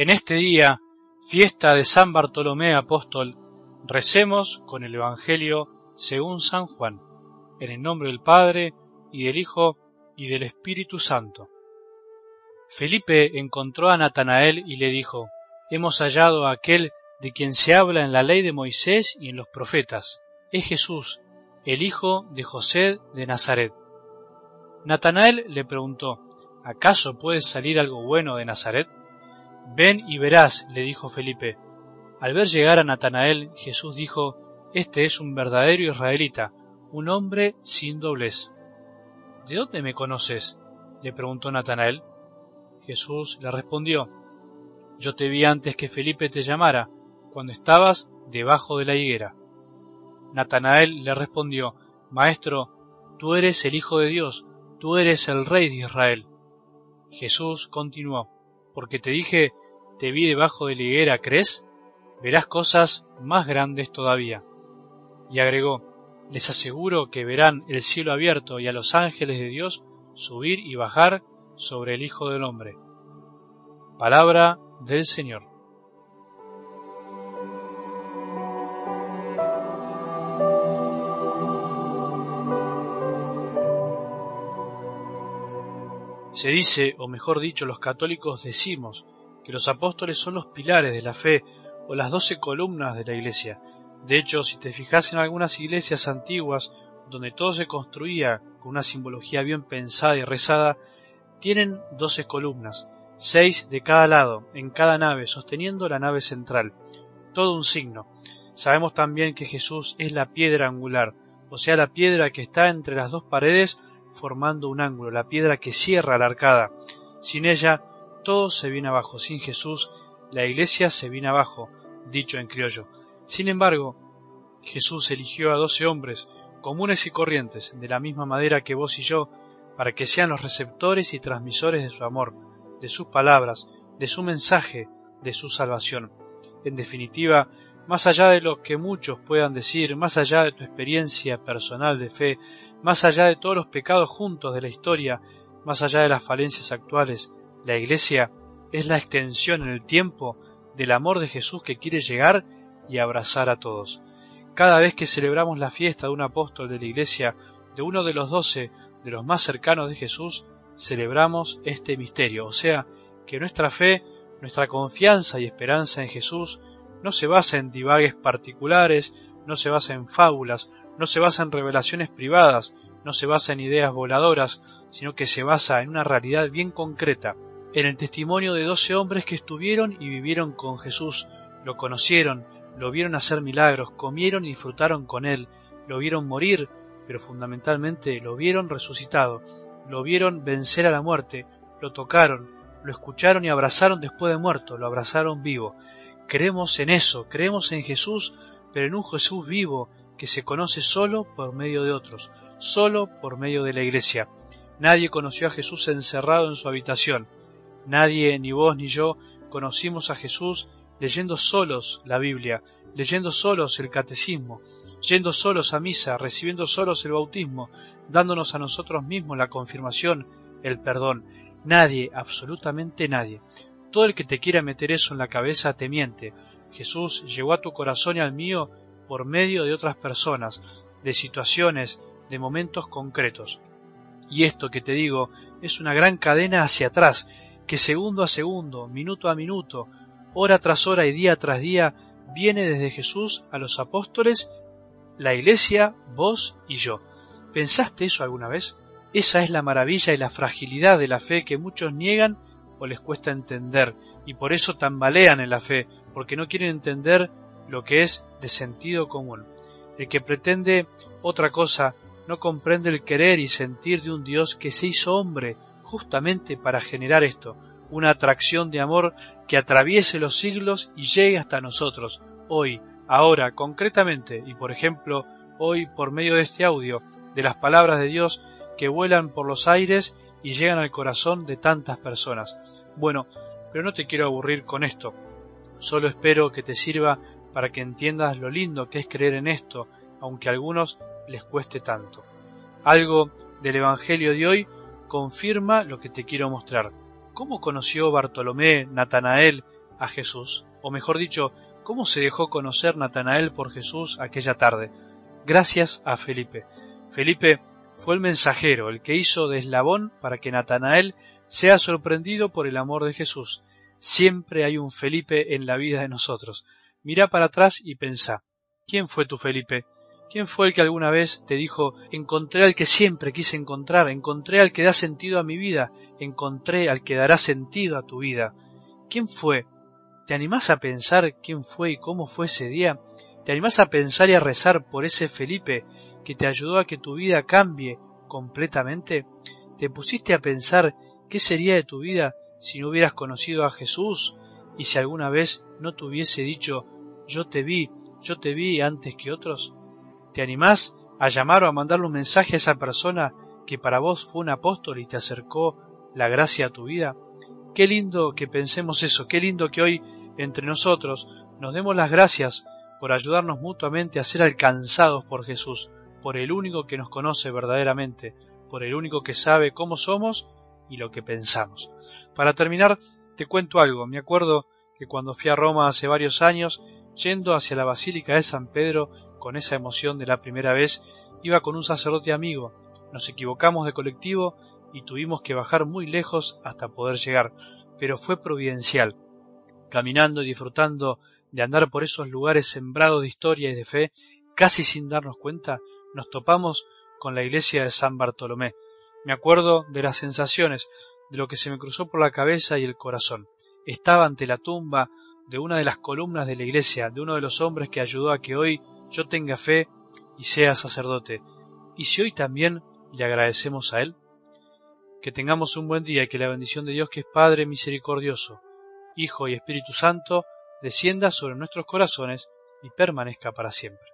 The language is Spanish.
En este día, fiesta de San Bartolomé Apóstol, recemos con el Evangelio según San Juan, en el nombre del Padre, y del Hijo, y del Espíritu Santo. Felipe encontró a Natanael y le dijo, Hemos hallado a aquel de quien se habla en la ley de Moisés y en los profetas. Es Jesús, el hijo de José de Nazaret. Natanael le preguntó, ¿acaso puede salir algo bueno de Nazaret? Ven y verás, le dijo Felipe. Al ver llegar a Natanael, Jesús dijo, Este es un verdadero israelita, un hombre sin doblez. ¿De dónde me conoces? le preguntó Natanael. Jesús le respondió, Yo te vi antes que Felipe te llamara, cuando estabas debajo de la higuera. Natanael le respondió, Maestro, tú eres el Hijo de Dios, tú eres el Rey de Israel. Jesús continuó, porque te dije, te vi debajo de la higuera, ¿crees? Verás cosas más grandes todavía. Y agregó, les aseguro que verán el cielo abierto y a los ángeles de Dios subir y bajar sobre el Hijo del Hombre. Palabra del Señor. Se dice, o mejor dicho, los católicos decimos, que los apóstoles son los pilares de la fe o las doce columnas de la iglesia. De hecho, si te fijas en algunas iglesias antiguas donde todo se construía con una simbología bien pensada y rezada, tienen doce columnas, seis de cada lado, en cada nave, sosteniendo la nave central. Todo un signo. Sabemos también que Jesús es la piedra angular, o sea, la piedra que está entre las dos paredes formando un ángulo, la piedra que cierra la arcada. Sin ella, todo se viene abajo. Sin Jesús, la iglesia se viene abajo, dicho en criollo. Sin embargo, Jesús eligió a doce hombres, comunes y corrientes, de la misma madera que vos y yo, para que sean los receptores y transmisores de su amor, de sus palabras, de su mensaje, de su salvación. En definitiva, más allá de lo que muchos puedan decir, más allá de tu experiencia personal de fe, más allá de todos los pecados juntos de la historia, más allá de las falencias actuales, la Iglesia es la extensión en el tiempo del amor de Jesús que quiere llegar y abrazar a todos. Cada vez que celebramos la fiesta de un apóstol de la Iglesia, de uno de los doce, de los más cercanos de Jesús, celebramos este misterio, o sea, que nuestra fe, nuestra confianza y esperanza en Jesús no se basa en divagues particulares, no se basa en fábulas, no se basa en revelaciones privadas, no se basa en ideas voladoras, sino que se basa en una realidad bien concreta, en el testimonio de doce hombres que estuvieron y vivieron con Jesús, lo conocieron, lo vieron hacer milagros, comieron y disfrutaron con él, lo vieron morir, pero fundamentalmente lo vieron resucitado, lo vieron vencer a la muerte, lo tocaron, lo escucharon y abrazaron después de muerto, lo abrazaron vivo. Creemos en eso, creemos en Jesús, pero en un Jesús vivo, que se conoce solo por medio de otros, solo por medio de la Iglesia. Nadie conoció a Jesús encerrado en su habitación. Nadie, ni vos ni yo, conocimos a Jesús leyendo solos la Biblia, leyendo solos el catecismo, yendo solos a misa, recibiendo solos el bautismo, dándonos a nosotros mismos la confirmación, el perdón. Nadie, absolutamente nadie. Todo el que te quiera meter eso en la cabeza te miente. Jesús llegó a tu corazón y al mío por medio de otras personas, de situaciones, de momentos concretos. Y esto que te digo es una gran cadena hacia atrás, que segundo a segundo, minuto a minuto, hora tras hora y día tras día, viene desde Jesús a los apóstoles, la iglesia, vos y yo. ¿Pensaste eso alguna vez? Esa es la maravilla y la fragilidad de la fe que muchos niegan o les cuesta entender, y por eso tambalean en la fe, porque no quieren entender lo que es de sentido común. El que pretende otra cosa no comprende el querer y sentir de un Dios que se hizo hombre justamente para generar esto, una atracción de amor que atraviese los siglos y llegue hasta nosotros, hoy, ahora, concretamente, y por ejemplo, hoy por medio de este audio, de las palabras de Dios que vuelan por los aires y llegan al corazón de tantas personas. Bueno, pero no te quiero aburrir con esto, solo espero que te sirva para que entiendas lo lindo que es creer en esto, aunque a algunos les cueste tanto. Algo del Evangelio de hoy confirma lo que te quiero mostrar. ¿Cómo conoció Bartolomé, Natanael, a Jesús, o mejor dicho, cómo se dejó conocer Natanael por Jesús aquella tarde. Gracias a Felipe. Felipe fue el mensajero, el que hizo de eslabón para que Natanael sea sorprendido por el amor de Jesús. Siempre hay un Felipe en la vida de nosotros. Mira para atrás y pensá, ¿quién fue tu Felipe? ¿Quién fue el que alguna vez te dijo, encontré al que siempre quise encontrar, encontré al que da sentido a mi vida, encontré al que dará sentido a tu vida? ¿Quién fue? ¿Te animás a pensar quién fue y cómo fue ese día? ¿Te animás a pensar y a rezar por ese Felipe que te ayudó a que tu vida cambie completamente? ¿Te pusiste a pensar qué sería de tu vida si no hubieras conocido a Jesús y si alguna vez no te hubiese dicho yo te vi, yo te vi antes que otros? ¿Te animás a llamar o a mandarle un mensaje a esa persona que para vos fue un apóstol y te acercó la gracia a tu vida? Qué lindo que pensemos eso, qué lindo que hoy entre nosotros nos demos las gracias por ayudarnos mutuamente a ser alcanzados por Jesús, por el único que nos conoce verdaderamente, por el único que sabe cómo somos y lo que pensamos. Para terminar, te cuento algo. Me acuerdo que cuando fui a Roma hace varios años, yendo hacia la Basílica de San Pedro, con esa emoción de la primera vez, iba con un sacerdote amigo. Nos equivocamos de colectivo y tuvimos que bajar muy lejos hasta poder llegar, pero fue providencial. Caminando y disfrutando de andar por esos lugares sembrados de historia y de fe, casi sin darnos cuenta, nos topamos con la iglesia de San Bartolomé. Me acuerdo de las sensaciones, de lo que se me cruzó por la cabeza y el corazón. Estaba ante la tumba de una de las columnas de la iglesia, de uno de los hombres que ayudó a que hoy yo tenga fe y sea sacerdote. ¿Y si hoy también le agradecemos a él? Que tengamos un buen día y que la bendición de Dios, que es Padre misericordioso, Hijo y Espíritu Santo, descienda sobre nuestros corazones y permanezca para siempre.